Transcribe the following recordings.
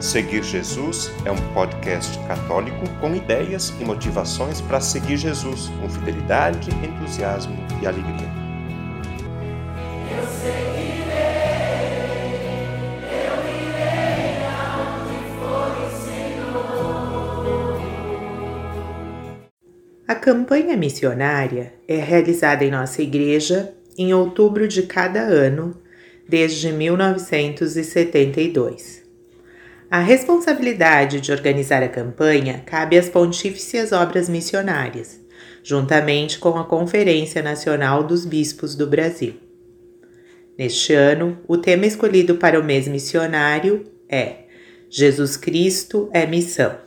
Seguir Jesus é um podcast católico com ideias e motivações para seguir Jesus com fidelidade, entusiasmo e alegria. Eu seguirei, eu irei aonde for o Senhor. A campanha missionária é realizada em nossa igreja em outubro de cada ano, desde 1972. A responsabilidade de organizar a campanha cabe às Pontífices Obras Missionárias, juntamente com a Conferência Nacional dos Bispos do Brasil. Neste ano, o tema escolhido para o mês missionário é Jesus Cristo é Missão.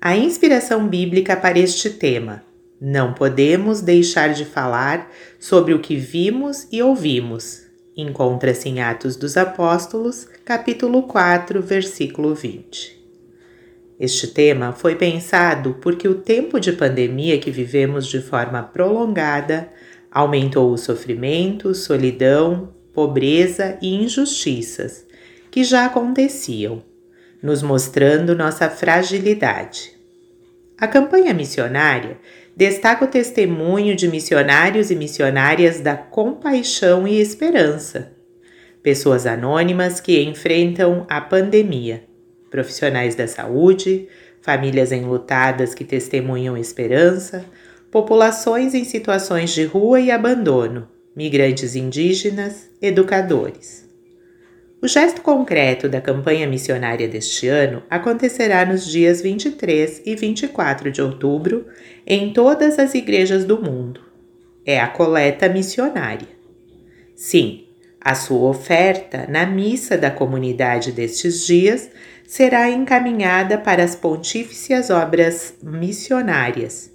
A inspiração bíblica para este tema. Não podemos deixar de falar sobre o que vimos e ouvimos, encontra-se em Atos dos Apóstolos, capítulo 4, versículo 20. Este tema foi pensado porque o tempo de pandemia que vivemos de forma prolongada aumentou o sofrimento, solidão, pobreza e injustiças que já aconteciam, nos mostrando nossa fragilidade. A campanha missionária destaca o testemunho de missionários e missionárias da compaixão e esperança. Pessoas anônimas que enfrentam a pandemia, profissionais da saúde, famílias enlutadas que testemunham esperança, populações em situações de rua e abandono, migrantes indígenas, educadores. O gesto concreto da campanha missionária deste ano acontecerá nos dias 23 e 24 de outubro em todas as igrejas do mundo. É a coleta missionária. Sim, a sua oferta na missa da comunidade destes dias será encaminhada para as pontífices obras missionárias,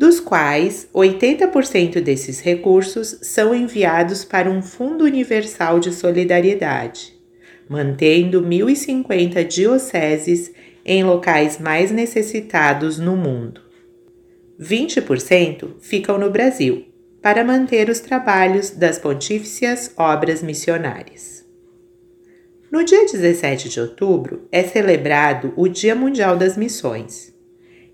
dos quais 80% desses recursos são enviados para um Fundo Universal de Solidariedade, mantendo 1.050 dioceses em locais mais necessitados no mundo. 20% ficam no Brasil, para manter os trabalhos das Pontífices Obras Missionárias. No dia 17 de outubro é celebrado o Dia Mundial das Missões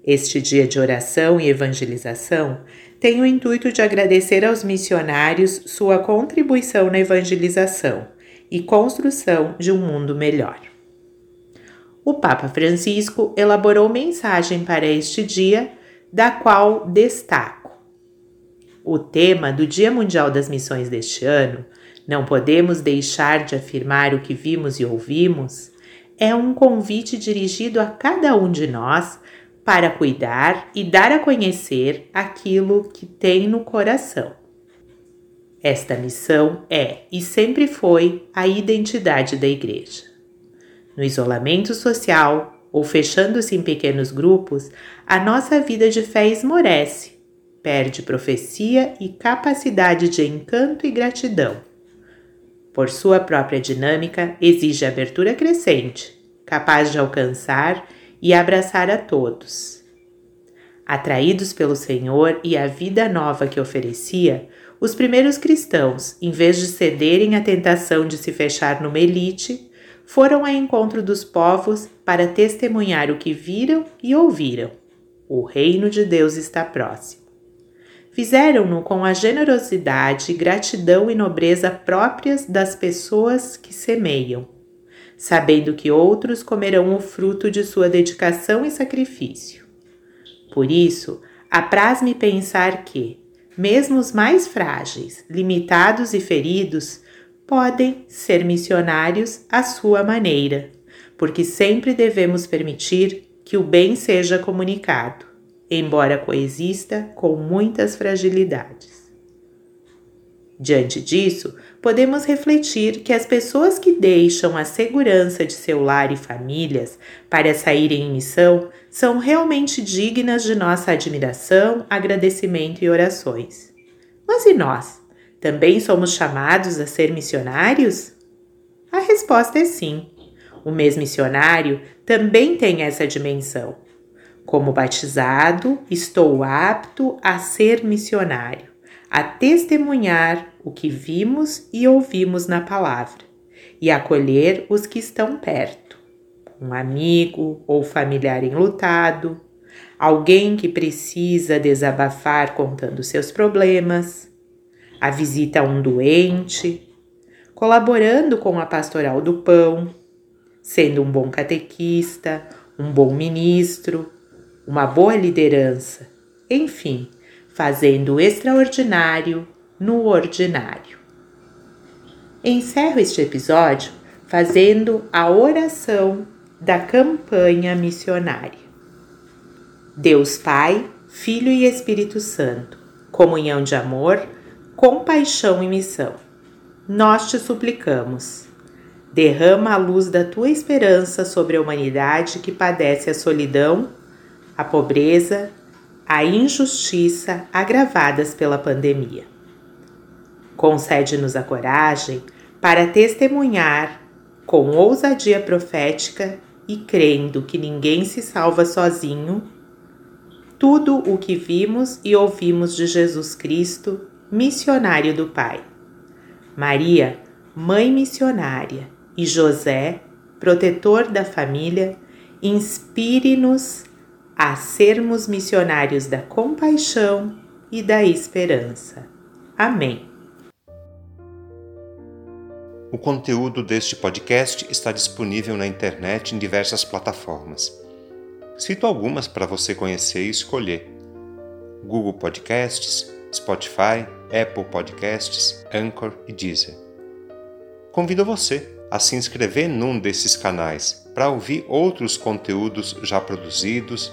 este dia de oração e evangelização tem o intuito de agradecer aos missionários sua contribuição na evangelização e construção de um mundo melhor. O Papa Francisco elaborou mensagem para este dia, da qual destaco. O tema do Dia Mundial das Missões deste ano, Não Podemos Deixar de Afirmar o que Vimos e Ouvimos, é um convite dirigido a cada um de nós para cuidar e dar a conhecer aquilo que tem no coração. Esta missão é e sempre foi a identidade da Igreja. No isolamento social ou fechando-se em pequenos grupos, a nossa vida de fé esmorece, perde profecia e capacidade de encanto e gratidão. Por sua própria dinâmica, exige abertura crescente, capaz de alcançar e abraçar a todos. Atraídos pelo Senhor e a vida nova que oferecia, os primeiros cristãos, em vez de cederem à tentação de se fechar numa elite, foram ao encontro dos povos para testemunhar o que viram e ouviram. O reino de Deus está próximo. Fizeram-no com a generosidade, gratidão e nobreza próprias das pessoas que semeiam sabendo que outros comerão o fruto de sua dedicação e sacrifício. Por isso, apraz-me pensar que, mesmo os mais frágeis, limitados e feridos, podem ser missionários à sua maneira, porque sempre devemos permitir que o bem seja comunicado, embora coexista com muitas fragilidades. Diante disso, podemos refletir que as pessoas que deixam a segurança de seu lar e famílias para saírem em missão são realmente dignas de nossa admiração, agradecimento e orações. Mas e nós? Também somos chamados a ser missionários? A resposta é sim. O mês missionário também tem essa dimensão. Como batizado, estou apto a ser missionário a testemunhar o que vimos e ouvimos na palavra e acolher os que estão perto. um amigo ou familiar enlutado, alguém que precisa desabafar contando seus problemas, a visita a um doente, colaborando com a pastoral do pão, sendo um bom catequista, um bom ministro, uma boa liderança, enfim, fazendo o extraordinário no ordinário. Encerro este episódio fazendo a oração da campanha missionária. Deus Pai, Filho e Espírito Santo, comunhão de amor, compaixão e missão. Nós te suplicamos. Derrama a luz da tua esperança sobre a humanidade que padece a solidão, a pobreza, a injustiça agravadas pela pandemia. Concede-nos a coragem para testemunhar com ousadia profética e crendo que ninguém se salva sozinho, tudo o que vimos e ouvimos de Jesus Cristo, missionário do Pai. Maria, mãe missionária, e José, protetor da família, inspire-nos a sermos missionários da compaixão e da esperança. Amém. O conteúdo deste podcast está disponível na internet em diversas plataformas. Cito algumas para você conhecer e escolher: Google Podcasts, Spotify, Apple Podcasts, Anchor e Deezer. Convido você a se inscrever num desses canais para ouvir outros conteúdos já produzidos